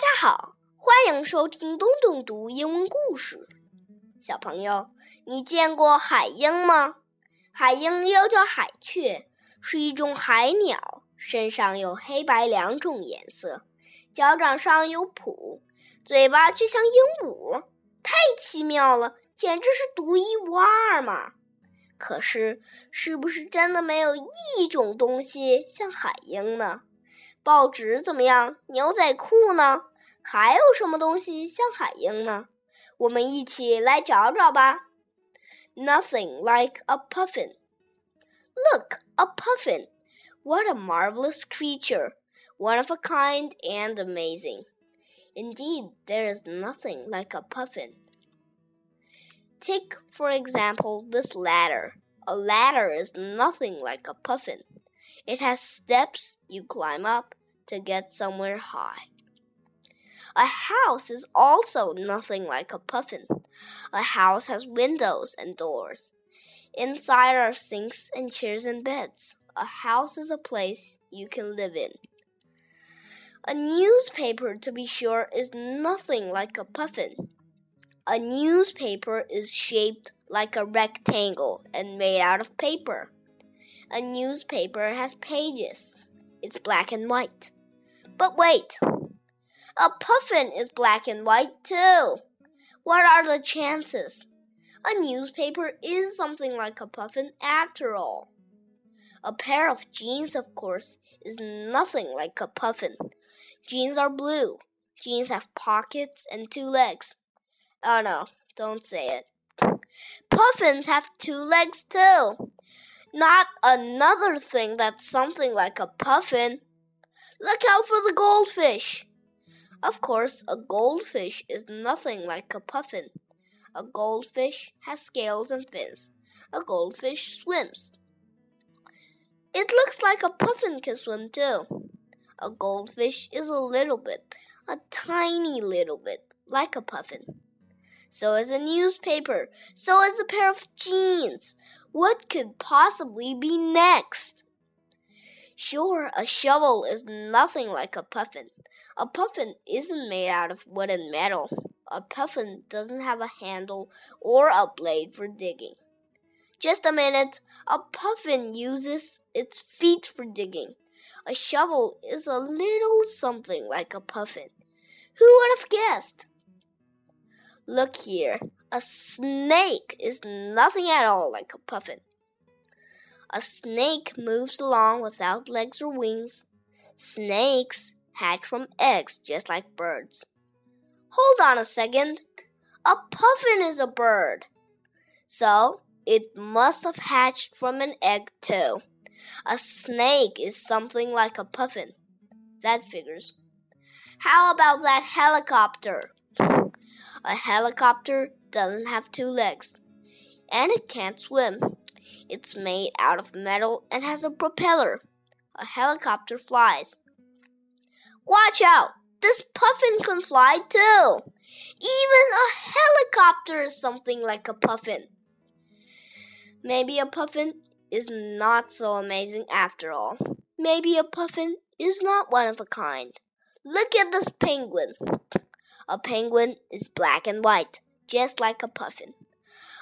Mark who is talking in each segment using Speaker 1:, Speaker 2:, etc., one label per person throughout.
Speaker 1: 大家好，欢迎收听东东读英文故事。小朋友，你见过海鹰吗？海鹰又叫海雀，是一种海鸟，身上有黑白两种颜色，脚掌上有蹼，嘴巴却像鹦鹉，太奇妙了，简直是独一无二嘛！可是，是不是真的没有一种东西像海鹰呢？报纸怎么样？牛仔裤呢？还有什么东西像海鹰呢？我们一起来找找吧。Nothing like a puffin. Look, a puffin. What a marvelous creature. One of a kind and amazing. Indeed, there is nothing like a puffin. Take, for example, this ladder. A ladder is nothing like a puffin. It has steps you climb up to get somewhere high. A house is also nothing like a puffin. A house has windows and doors. Inside are sinks and chairs and beds. A house is a place you can live in. A newspaper, to be sure, is nothing like a puffin. A newspaper is shaped like a rectangle and made out of paper. A newspaper has pages. It's black and white. But wait, a puffin is black and white too. What are the chances? A newspaper is something like a puffin after all. A pair of jeans, of course, is nothing like a puffin. Jeans are blue. Jeans have pockets and two legs. Oh no, don't say it. Puffins have two legs too. Not another thing that's something like a puffin. Look out for the goldfish. Of course, a goldfish is nothing like a puffin. A goldfish has scales and fins. A goldfish swims. It looks like a puffin can swim too. A goldfish is a little bit, a tiny little bit, like a puffin. So is a newspaper. So is a pair of jeans. What could possibly be next? Sure, a shovel is nothing like a puffin. A puffin isn't made out of wood and metal. A puffin doesn't have a handle or a blade for digging. Just a minute. A puffin uses its feet for digging. A shovel is a little something like a puffin. Who would have guessed? Look here. A snake is nothing at all like a puffin. A snake moves along without legs or wings. Snakes hatch from eggs just like birds. Hold on a second. A puffin is a bird. So it must have hatched from an egg too. A snake is something like a puffin. That figures. How about that helicopter? A helicopter doesn't have two legs, and it can't swim. It's made out of metal and has a propeller. A helicopter flies. Watch out! This puffin can fly too. Even a helicopter is something like a puffin. Maybe a puffin is not so amazing after all. Maybe a puffin is not one of a kind. Look at this penguin. A penguin is black and white, just like a puffin.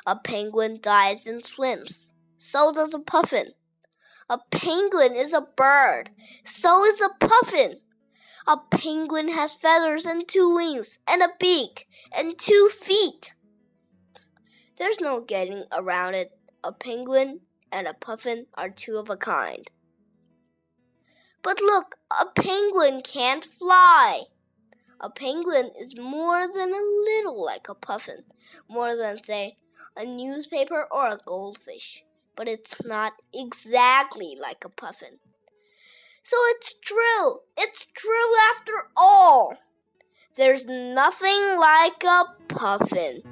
Speaker 1: A penguin dives and swims. So does a puffin. A penguin is a bird. So is a puffin. A penguin has feathers and two wings, and a beak, and two feet. There's no getting around it. A penguin and a puffin are two of a kind. But look, a penguin can't fly. A penguin is more than a little like a puffin, more than, say, a newspaper or a goldfish but it's not exactly like a puffin. So it's true. It's true after all. There's nothing like a puffin.